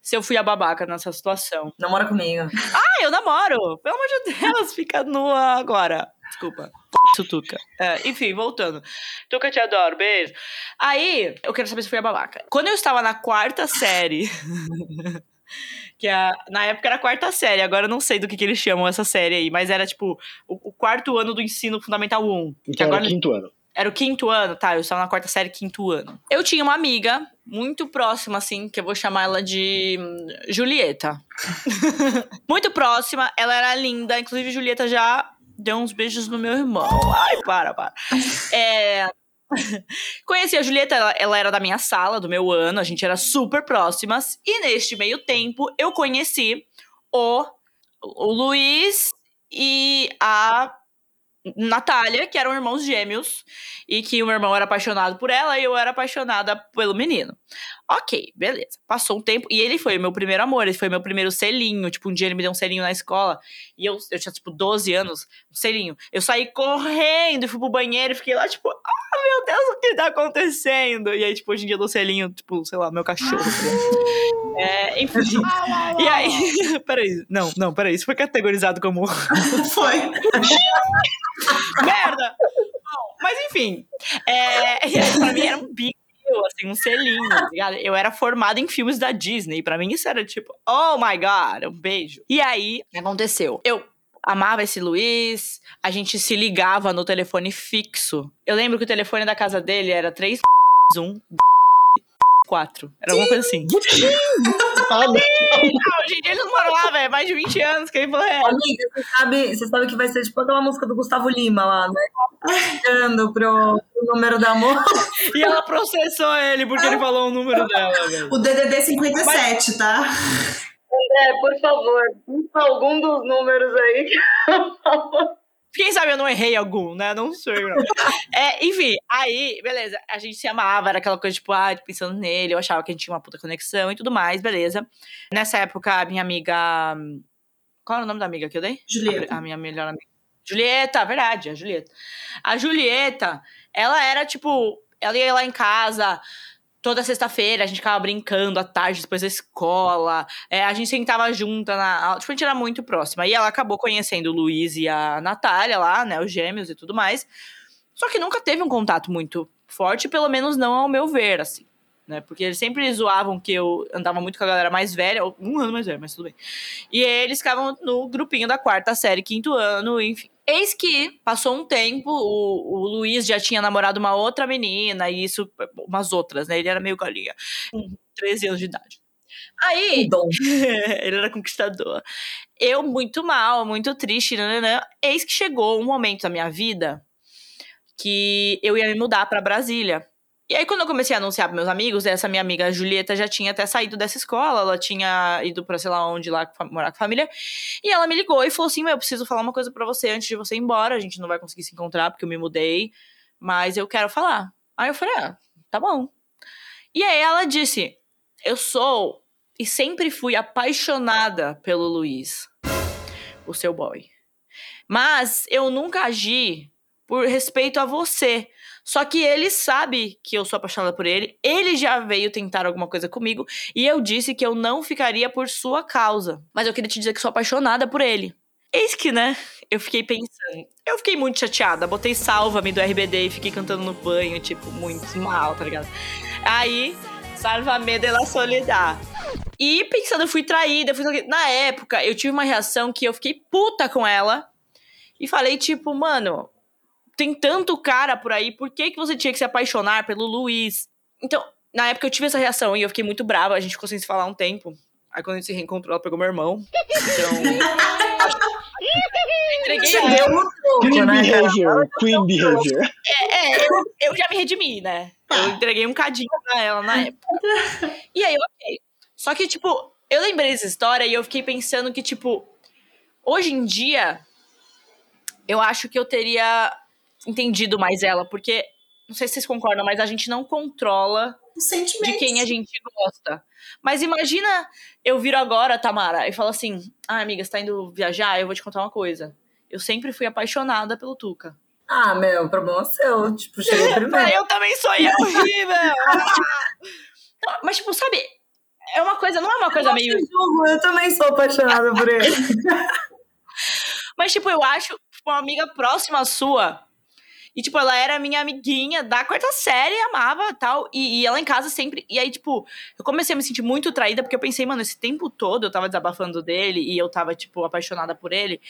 se eu fui a babaca nessa situação. Namora comigo. Ah, eu namoro! Pelo amor de Deus, fica nua agora. Desculpa. Isso, Tuca. É, enfim, voltando. Tuca, te adoro, beijo. Aí, eu quero saber se fui a babaca. Quando eu estava na quarta série. que a, na época era a quarta série, agora eu não sei do que, que eles chamam essa série aí, mas era tipo o, o quarto ano do ensino fundamental 1. Que Então, agora era o quinto ano. era o quinto ano, tá? Eu estava na quarta série, quinto ano. Eu tinha uma amiga muito próxima, assim, que eu vou chamar ela de hum, Julieta. muito próxima, ela era linda. Inclusive, Julieta já deu uns beijos no meu irmão. Ai, para, para. É... Conheci a Julieta, ela, ela era da minha sala, do meu ano, a gente era super próximas. E neste meio tempo, eu conheci o, o Luiz e a Natália, que eram irmãos gêmeos, e que o meu irmão era apaixonado por ela e eu era apaixonada pelo menino. Ok, beleza. Passou um tempo, e ele foi o meu primeiro amor, ele foi meu primeiro selinho. Tipo, um dia ele me deu um selinho na escola, e eu, eu tinha, tipo, 12 anos, um selinho. Eu saí correndo, fui pro banheiro e fiquei lá, tipo, ah, meu Deus, o que tá acontecendo? E aí, tipo, hoje em dia eu dou selinho, tipo, sei lá, meu cachorro. tá ligado? É, enfim. E aí, peraí, não, não, peraí, isso foi categorizado como Foi. merda! Mas enfim, é, pra mim era um big deal, assim, um selinho, tá ligado? Eu era formada em filmes da Disney, pra mim isso era tipo, oh my god, um beijo. E aí, o que aconteceu? Eu amava esse Luiz, a gente se ligava no telefone fixo. Eu lembro que o telefone da casa dele era 31 4. Era alguma coisa assim. Ah, não. Não, gente, eles moram lá, velho, mais de 20 anos, quem falou é? Amiga, você sabe, você sabe que vai ser tipo aquela música do Gustavo Lima lá, né? Ligando pro, pro número da moça. E ela processou ele porque ele falou o número dela, velho. O DDD 57, tá? André, por favor, algum dos números aí. Quem sabe eu não errei algum, né? Não sei, não. É, enfim, aí, beleza. A gente se amava, era aquela coisa, tipo, ah, pensando nele, eu achava que a gente tinha uma puta conexão e tudo mais, beleza. Nessa época, a minha amiga. Qual era o nome da amiga que eu dei? Julieta. A, a minha melhor amiga. Julieta, verdade, a Julieta. A Julieta, ela era, tipo, ela ia lá em casa. Toda sexta-feira a gente ficava brincando à tarde depois da escola. É, a gente sentava junta na. Tipo, a gente era muito próxima. E ela acabou conhecendo o Luiz e a Natália lá, né? Os gêmeos e tudo mais. Só que nunca teve um contato muito forte, pelo menos não ao meu ver, assim. Né? Porque eles sempre zoavam que eu andava muito com a galera mais velha, um ano mais velha, mas tudo bem. E eles ficavam no grupinho da quarta série, quinto ano, enfim. Eis que passou um tempo, o, o Luiz já tinha namorado uma outra menina, e isso, umas outras, né? Ele era meio galinha, com 13 anos de idade. Aí, ele era conquistador. Eu, muito mal, muito triste, né? Eis que chegou um momento da minha vida que eu ia me mudar pra Brasília. E aí, quando eu comecei a anunciar pros meus amigos, essa minha amiga Julieta já tinha até saído dessa escola, ela tinha ido pra sei lá onde lá morar com a família. E ela me ligou e falou assim: eu preciso falar uma coisa pra você antes de você ir embora. A gente não vai conseguir se encontrar porque eu me mudei, mas eu quero falar. Aí eu falei: Ah, tá bom. E aí ela disse: Eu sou e sempre fui apaixonada pelo Luiz, o seu boy. Mas eu nunca agi por respeito a você. Só que ele sabe que eu sou apaixonada por ele. Ele já veio tentar alguma coisa comigo. E eu disse que eu não ficaria por sua causa. Mas eu queria te dizer que sou apaixonada por ele. Eis que, né? Eu fiquei pensando. Eu fiquei muito chateada. Botei salva-me do RBD e fiquei cantando no banho, tipo, muito mal, tá ligado? Aí, salva-me de la solidar. E pensando, eu fui traída. eu Fui... traída. Na época, eu tive uma reação que eu fiquei puta com ela. E falei, tipo, mano, tem tanto cara por aí, por que, que você tinha que se apaixonar pelo Luiz? Então, na época eu tive essa reação e eu fiquei muito brava, a gente ficou sem se falar um tempo. Aí quando a gente se reencontrou, ela pegou meu irmão. Então. entreguei Você ela. deu Queen né, behavior, queen behavior. É, eu, eu já me redimi, né? Eu entreguei um cadinho pra ela na época. E aí, ok. Só que, tipo, eu lembrei dessa história e eu fiquei pensando que, tipo, hoje em dia, eu acho que eu teria entendido mais ela, porque, não sei se vocês concordam, mas a gente não controla de quem a gente gosta. Mas imagina eu viro agora, Tamara, e falo assim: ah, amiga, você tá indo viajar? Eu vou te contar uma coisa. Eu sempre fui apaixonada pelo Tuca. Ah, meu, o problema é seu. Tipo, cheguei primeiro. eu também sou e é horrível! Não, Mas, tipo, sabe, é uma coisa, não é uma coisa meio. Eu julgo, eu também sou apaixonada por ele. Mas, tipo, eu acho, tipo, uma amiga próxima sua. E, tipo, ela era minha amiguinha da quarta série, amava tal. E, e ela em casa sempre. E aí, tipo, eu comecei a me sentir muito traída, porque eu pensei, mano, esse tempo todo eu tava desabafando dele e eu tava, tipo, apaixonada por ele.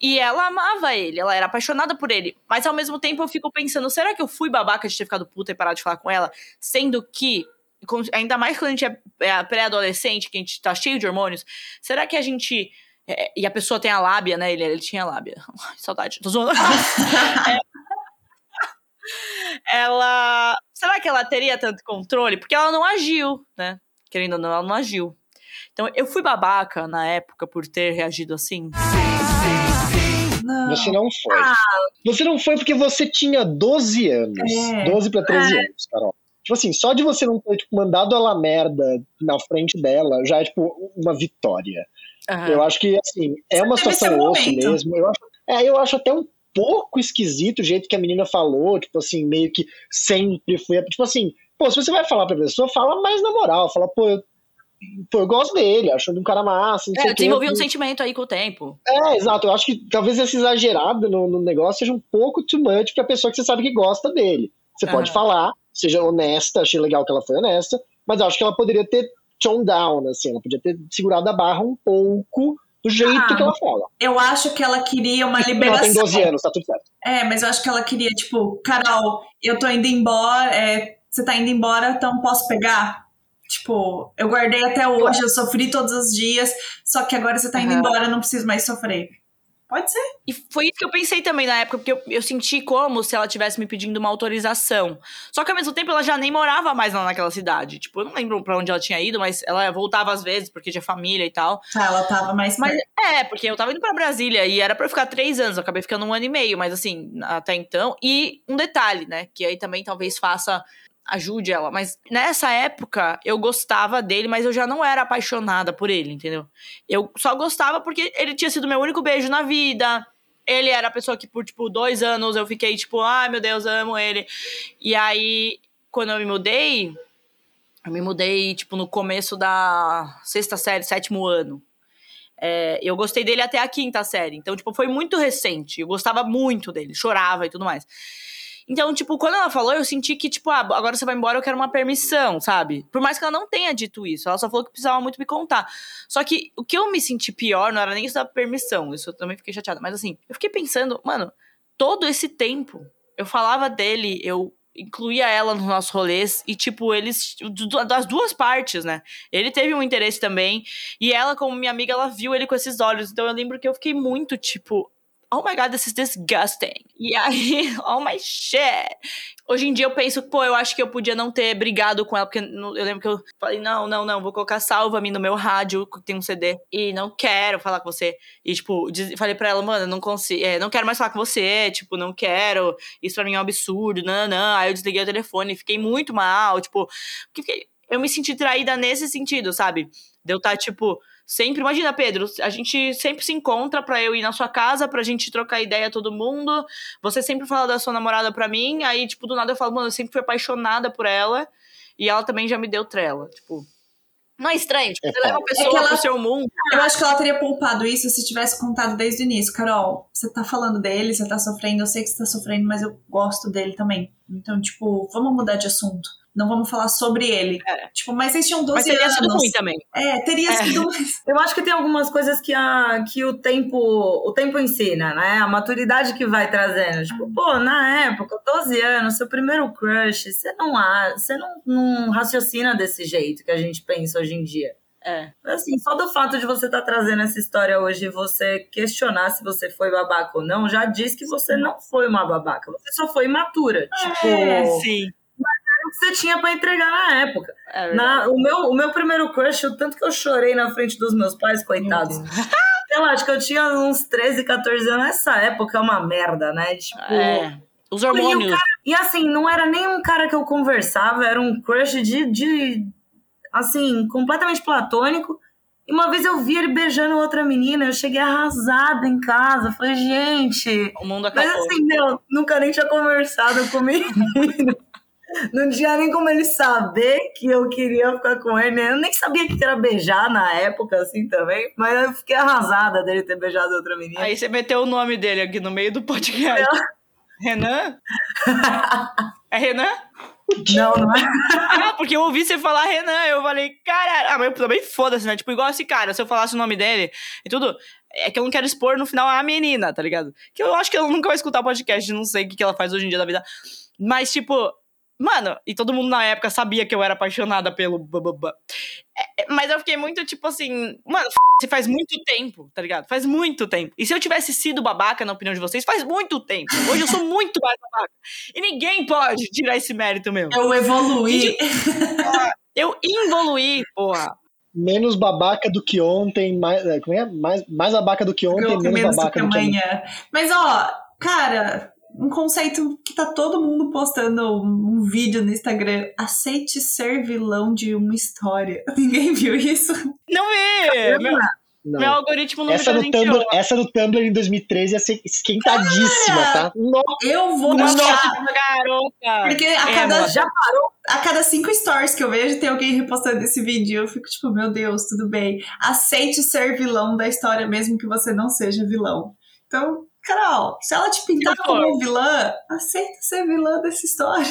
E ela amava ele, ela era apaixonada por ele. Mas ao mesmo tempo eu fico pensando, será que eu fui babaca de ter ficado puta e parado de falar com ela? Sendo que, ainda mais quando a gente é, é pré-adolescente, que a gente tá cheio de hormônios, será que a gente. é, e a pessoa tem a lábia, né? Ele, ele tinha lábia. Ai, saudade, tô zoando. É, ela. Será que ela teria tanto controle? Porque ela não agiu, né? Querendo ou não, ela não agiu. Então, eu fui babaca na época por ter reagido assim. Não. Você não foi. Você não foi porque você tinha 12 anos. É. 12 pra 13 anos, Carol. Tipo assim, só de você não ter tipo, mandado ela merda na frente dela já é tipo uma vitória. Aham. Eu acho que, assim, é uma teve situação osso mesmo. Eu acho, é, eu acho até um pouco esquisito o jeito que a menina falou, tipo assim, meio que sempre foi. Tipo assim, pô, se você vai falar pra pessoa, fala mais na moral. Fala, pô, eu, pô, eu gosto dele, acho ele um cara massa, não É, desenvolvi um sentimento aí com o tempo. É, exato. Eu acho que talvez esse exagerado no, no negócio seja um pouco too much pra pessoa que você sabe que gosta dele. Você pode Aham. falar, seja honesta, achei legal que ela foi honesta, mas eu acho que ela poderia ter tone down, assim, ela podia ter segurado a barra um pouco do jeito Ah, que ela fala. Eu acho que ela queria uma Ela liberação. tem 12 anos, tá tudo certo. É, mas eu acho que ela queria, tipo, Carol, eu tô indo embora, é, você tá indo embora, então posso pegar? Tipo, eu guardei até hoje, eu sofri todos os dias, só que agora você tá indo Aham. embora, eu não preciso mais sofrer. Pode ser. E foi isso que eu pensei também na época, porque eu, eu senti como se ela tivesse me pedindo uma autorização. Só que ao mesmo tempo ela já nem morava mais lá naquela cidade. Tipo, eu não lembro pra onde ela tinha ido, mas ela voltava às vezes, porque tinha família e tal. Tá, ela tava mais. Mas é, porque eu tava indo pra Brasília e era pra eu ficar três anos, eu acabei ficando um ano e meio, mas assim, até então. E um detalhe, né? Que aí também talvez faça. Ajude ela. Mas nessa época eu gostava dele, mas eu já não era apaixonada por ele, entendeu? Eu só gostava porque ele tinha sido meu único beijo na vida. Ele era a pessoa que por, tipo, dois anos eu fiquei, tipo, ai meu Deus, amo ele. E aí, quando eu me mudei, eu me mudei, tipo, no começo da sexta série, sétimo ano. É, eu gostei dele até a quinta série. Então, tipo, foi muito recente. Eu gostava muito dele, chorava e tudo mais. Então, tipo, quando ela falou, eu senti que, tipo, ah, agora você vai embora, eu quero uma permissão, sabe? Por mais que ela não tenha dito isso, ela só falou que precisava muito me contar. Só que o que eu me senti pior não era nem isso da permissão, isso eu também fiquei chateada. Mas assim, eu fiquei pensando, mano, todo esse tempo eu falava dele, eu incluía ela nos nossos rolês e, tipo, eles. Das duas partes, né? Ele teve um interesse também. E ela, como minha amiga, ela viu ele com esses olhos. Então eu lembro que eu fiquei muito, tipo. Oh my god, this is disgusting. E aí, oh my shit. Hoje em dia eu penso, pô, eu acho que eu podia não ter brigado com ela, porque eu lembro que eu falei, não, não, não, vou colocar salva-me no meu rádio, que tem um CD, e não quero falar com você. E, tipo, falei pra ela, mano, não consigo, é, não quero mais falar com você, tipo, não quero, isso pra mim é um absurdo, não, não. Aí eu desliguei o telefone, fiquei muito mal, tipo, eu me senti traída nesse sentido, sabe? De eu estar, tipo, sempre. Imagina, Pedro, a gente sempre se encontra pra eu ir na sua casa, pra gente trocar ideia todo mundo. Você sempre fala da sua namorada pra mim, aí, tipo, do nada eu falo, mano, eu sempre fui apaixonada por ela, e ela também já me deu trela. Tipo. Não é estranho, tipo, É você leva a foda. pessoa É que ela- pro seu mundo. Eu acho que ela teria poupado isso se tivesse contado desde o início. Carol, você tá falando dele, você tá sofrendo, eu sei que você tá sofrendo, mas eu gosto dele também. Então, tipo, vamos mudar de assunto. Não vamos falar sobre ele. É. Tipo, mas vocês tinham 12 Mas teria sido anos. ruim também. É, teria É. sido. Eu acho que tem algumas coisas que, a, que o tempo o tempo ensina, né? A maturidade que vai trazendo. Tipo, pô, na época, 12 anos, seu primeiro crush, você não, há- você não, não raciocina desse jeito que a gente pensa hoje em dia. É. Assim, só do fato de você estar trazendo essa história hoje e você questionar se você foi babaca ou não, já diz que você não foi uma babaca. Você só foi imatura. Tipo, É, o que você tinha pra entregar na época. É. Na- o, meu, o meu primeiro crush, o tanto que eu chorei na frente dos meus pais, coitados. Eu acho que eu tinha uns 13, 14 anos. Nessa época é uma merda, né? Tipo. É. Os E, hormônios. cara- e assim, não era nem um cara que eu conversava, era um crush de, de. Assim, completamente platônico. E uma vez eu vi ele beijando outra menina, eu cheguei arrasada em casa. Falei, gente. O mundo Mas acabou. assim, meu, nunca nem tinha conversado com o menino. Não tinha nem como ele saber que eu queria ficar com ele. né? Eu nem sabia que era beijar na época, assim, também. Mas eu fiquei arrasada dele ter beijado outra menina. Aí você meteu o nome dele aqui no meio do podcast. Renan? É Renan? Não, não é? Ah, porque eu ouvi você falar Renan, eu falei, caralho. Ah, mas eu também foda-se, né? Tipo, igual esse cara, se eu falasse o nome dele e tudo. É que eu não quero expor no final a menina, tá ligado? Que eu acho que ela nunca vai escutar o podcast, não sei o que que ela faz hoje em dia da vida. Mas, tipo, mano, e todo mundo na época sabia que eu era apaixonada pelo. bababá. É, é, mas eu fiquei muito, tipo assim, mano, se faz muito tempo, tá ligado? Faz muito tempo. E se eu tivesse sido babaca, na opinião de vocês, faz muito tempo. Hoje eu sou muito mais babaca. E ninguém pode tirar esse mérito meu. Eu evoluí. Eu involuí, porra. Menos babaca do que ontem, mais, é, como é? mais, mais babaca do que ontem, Eu menos menos do babaca que do que amanhã. amanhã. Mas, ó, cara, um conceito que tá todo mundo postando um vídeo no Instagram. Aceite ser vilão de uma história. Ninguém viu isso? Não vi! Meu, Não. meu algoritmo não Essa me no. Tumblr, essa no Tumblr em 2013 ia ser esquentadíssima, tá? Nossa, Eu vou Nossa, garota! Porque a É, cada, mano. Já parou? a cada cinco stories que eu vejo, tem alguém repostando esse vídeo. Eu fico tipo, meu Deus, tudo bem. Aceite ser vilão da história, mesmo que você não seja vilão. Então, Carol, se ela te pintar como vilã, aceita ser vilã dessa história.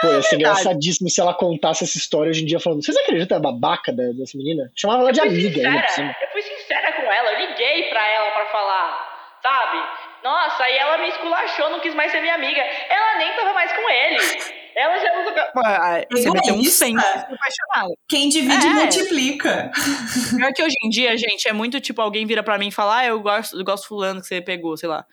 pô, ia ser verdade. engraçadíssimo se ela contasse essa história hoje em dia falando: Vocês acreditam na babaca dessa menina? Chamava ela de amiga ainda por sincera, cima. eu fui sincera com ela, eu liguei pra ela pra falar, sabe? Nossa, aí ela me esculachou, não quis mais ser minha amiga. Ela nem tava mais com ele. Ela já usa. Você meteu um Egoísta. 100 apaixonada. Quem divide É. multiplica. Pior que hoje em dia, gente, é muito tipo, alguém vira pra mim e fala, ah, eu gosto, eu gosto fulano que você pegou, sei lá.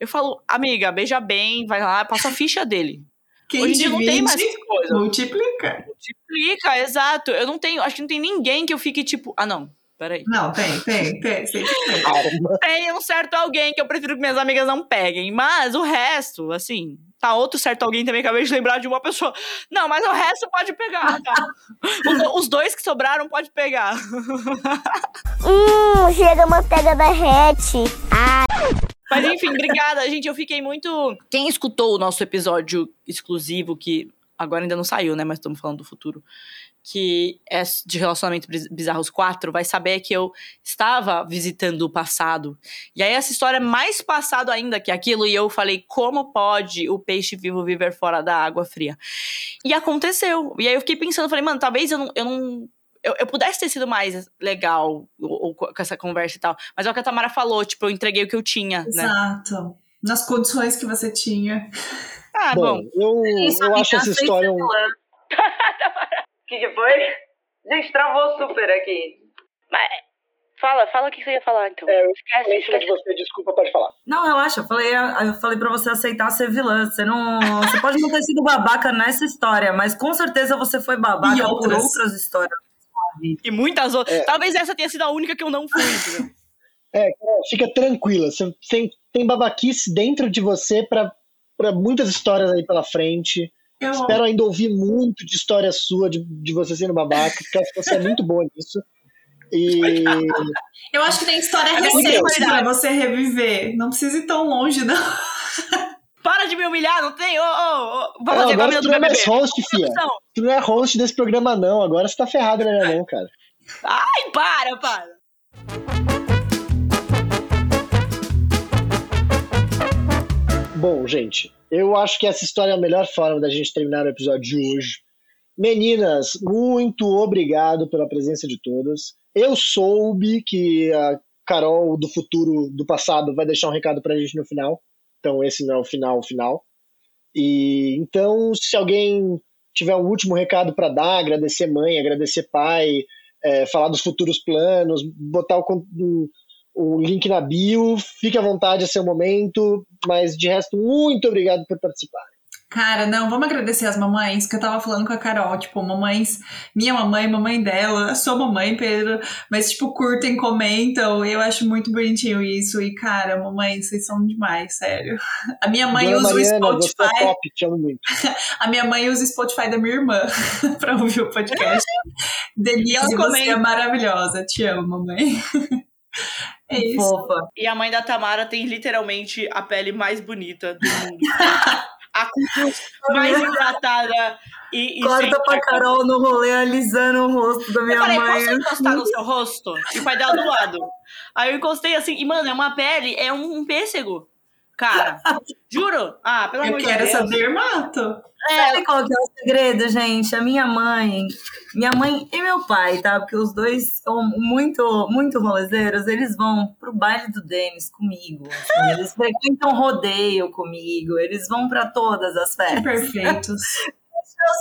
Eu falo, amiga, beija bem, vai lá, passa a ficha dele. Quem hoje em dia não tem mais coisas. multiplica. Multiplica, exato. Eu não tenho, acho que não tem ninguém que eu fique tipo, ah não, peraí. Não, tem, tem, tem. Tem. Tem um certo alguém que eu prefiro que minhas amigas não peguem, mas o resto, assim, tá outro certo alguém também, acabei de lembrar de uma pessoa. Não, mas o resto pode pegar, tá? Os, os dois que sobraram pode pegar. Hum, chega a manteiga derrete. Ah, Mas enfim, obrigada, gente. Eu fiquei muito. Quem escutou o nosso episódio exclusivo, que agora ainda não saiu, né? Mas estamos falando do futuro. Que é de relacionamento Biz- bizarros 4, vai saber que eu estava visitando o passado. E aí, essa história é mais passado ainda que aquilo. E eu falei, como pode o peixe vivo viver fora da água fria? E aconteceu. E aí eu fiquei pensando, falei, mano, talvez eu não. Eu não eu, eu pudesse ter sido mais legal ou, ou com essa conversa e tal. Mas é o que a Tamara falou, tipo, eu entreguei o que eu tinha, né? Exato. Nas condições que você tinha. Ah, bom, bom. eu, eu acho essa história um. Que, que foi? Gente, travou super aqui. Fala, fala o que você ia falar, então. É, eu Esquece, em cima de você, desculpa, pode falar. Não, relaxa, eu falei, eu falei pra você aceitar ser vilã. Você não. Você pode não ter sido babaca nessa história, mas com certeza você foi babaca E por outras. outras histórias. E muitas outras. É. Talvez essa tenha sido a única que eu não fui. É, fica tranquila. Você tem, tem babaquice dentro de você pra, pra muitas histórias aí pela frente. Eu, Espero ainda ouvir muito de história sua, de, de você sendo babaca, porque acho que você é muito boa nisso. E eu acho que tem história recente pra você reviver. Não precisa ir tão longe, não. Para de me humilhar, não tem. Ô, ô, ô. Vamos Não, agora tu não é mais host, fia. Não. Tu não é host desse programa, não. Agora você tá ferrado na minha mão, cara. Ai, para, para. Bom, gente, eu acho que essa história é a melhor forma da gente terminar o episódio de hoje. Meninas, muito obrigado pela presença de todas. Eu soube que a Carol do futuro, do passado, vai deixar um recado pra gente no final. Então, esse não é o final, o final. E então, se alguém tiver um último recado pra dar, agradecer mãe, agradecer pai, é, falar dos futuros planos, botar o, o, link na bio, fique à vontade, é seu momento. Mas de resto, muito obrigado por participar. Cara, não, vamos agradecer as mamães, que eu tava falando com a Carol, tipo, mamães, minha mamãe, mamãe dela, sua mamãe, Pedro, mas, tipo, curtem, comentam, eu acho muito bonitinho isso, e, cara, mamãe, vocês são demais, sério. A minha mãe Dona usa Mariana, o é Spotify, top, te amo muito. a minha mãe usa o Spotify da minha irmã pra ouvir o podcast. Denise, você é maravilhosa, te amo, mamãe. É isso. Fofa. E a mãe da Tamara tem literalmente a pele mais bonita do mundo. a mais hidratada e, e Corta pra. Carol no rolê alisando o rosto da minha Eu falei, mãe. posso encostar no seu rosto? E o pai dela do lado. Aí eu encostei assim, e mano, é uma pele, é um, um pêssego. Cara, juro? Ah, pelo Eu amor de quero Deus. essa dermato. É, Sabe qual que é o segredo, gente? A minha mãe, minha mãe e meu pai, tá? Porque os dois são muito, muito rolezeiros, eles vão pro baile do Denis comigo. assim, eles frequentam rodeio comigo, eles vão pra todas as Que festas. perfeitos.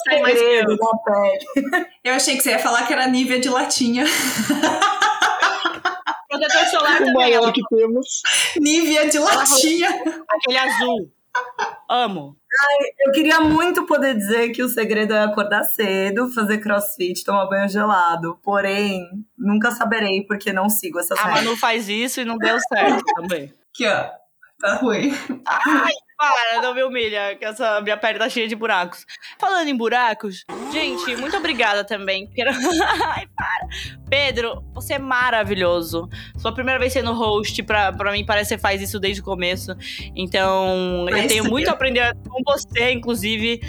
Sai mais que Segredo eu. da pele. Eu achei que você ia falar que era Nívea de latinha. protetor solar O também, maior ela- que temos. Nívea de latinha. aquele azul. Amo. Eu queria muito poder dizer que o segredo é acordar cedo, fazer crossfit, tomar banho gelado. Porém, nunca saberei porque não sigo essas A regras. Manu faz isso e não deu certo também. Aqui, ó. Tá ruim. Para, não me humilha, que essa minha pele tá cheia de buracos. Falando em buracos, gente, muito obrigada também. Ai, para. Pedro, você é maravilhoso. Sua primeira vez sendo host, pra, pra mim parece que você faz isso desde o começo. Então, eu Mas tenho sim. muito a aprender com você, inclusive.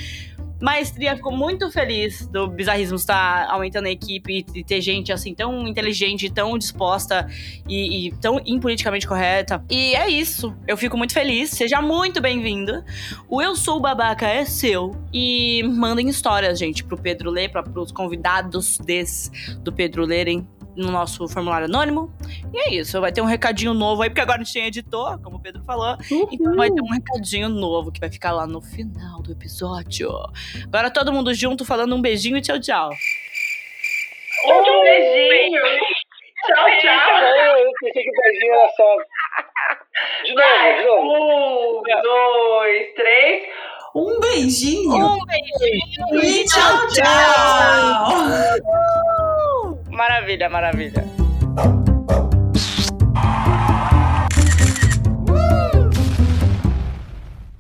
Maestria ficou muito feliz do Bizarrismo estar aumentando a equipe e ter gente assim tão inteligente, tão disposta e, e tão impoliticamente correta. E é isso. Eu fico muito feliz. Seja muito bem-vindo. O Eu Sou Babaca é seu. E mandem histórias, gente, pro Pedro ler, para pros convidados desse, do Pedro lerem no nosso formulário anônimo. E é isso. Vai ter um recadinho novo aí, porque agora a gente tem editor, como o Pedro falou. Então vai ter um recadinho novo que vai ficar lá no final do episódio. Agora todo mundo junto falando um beijinho e tchau, tchau. Um beijinho. Tchau, tchau. Eu pensei que o beijinho era só. De novo, de novo. Um, dois, três. Um beijinho. Um beijinho E tchau, tchau. Maravilha, maravilha.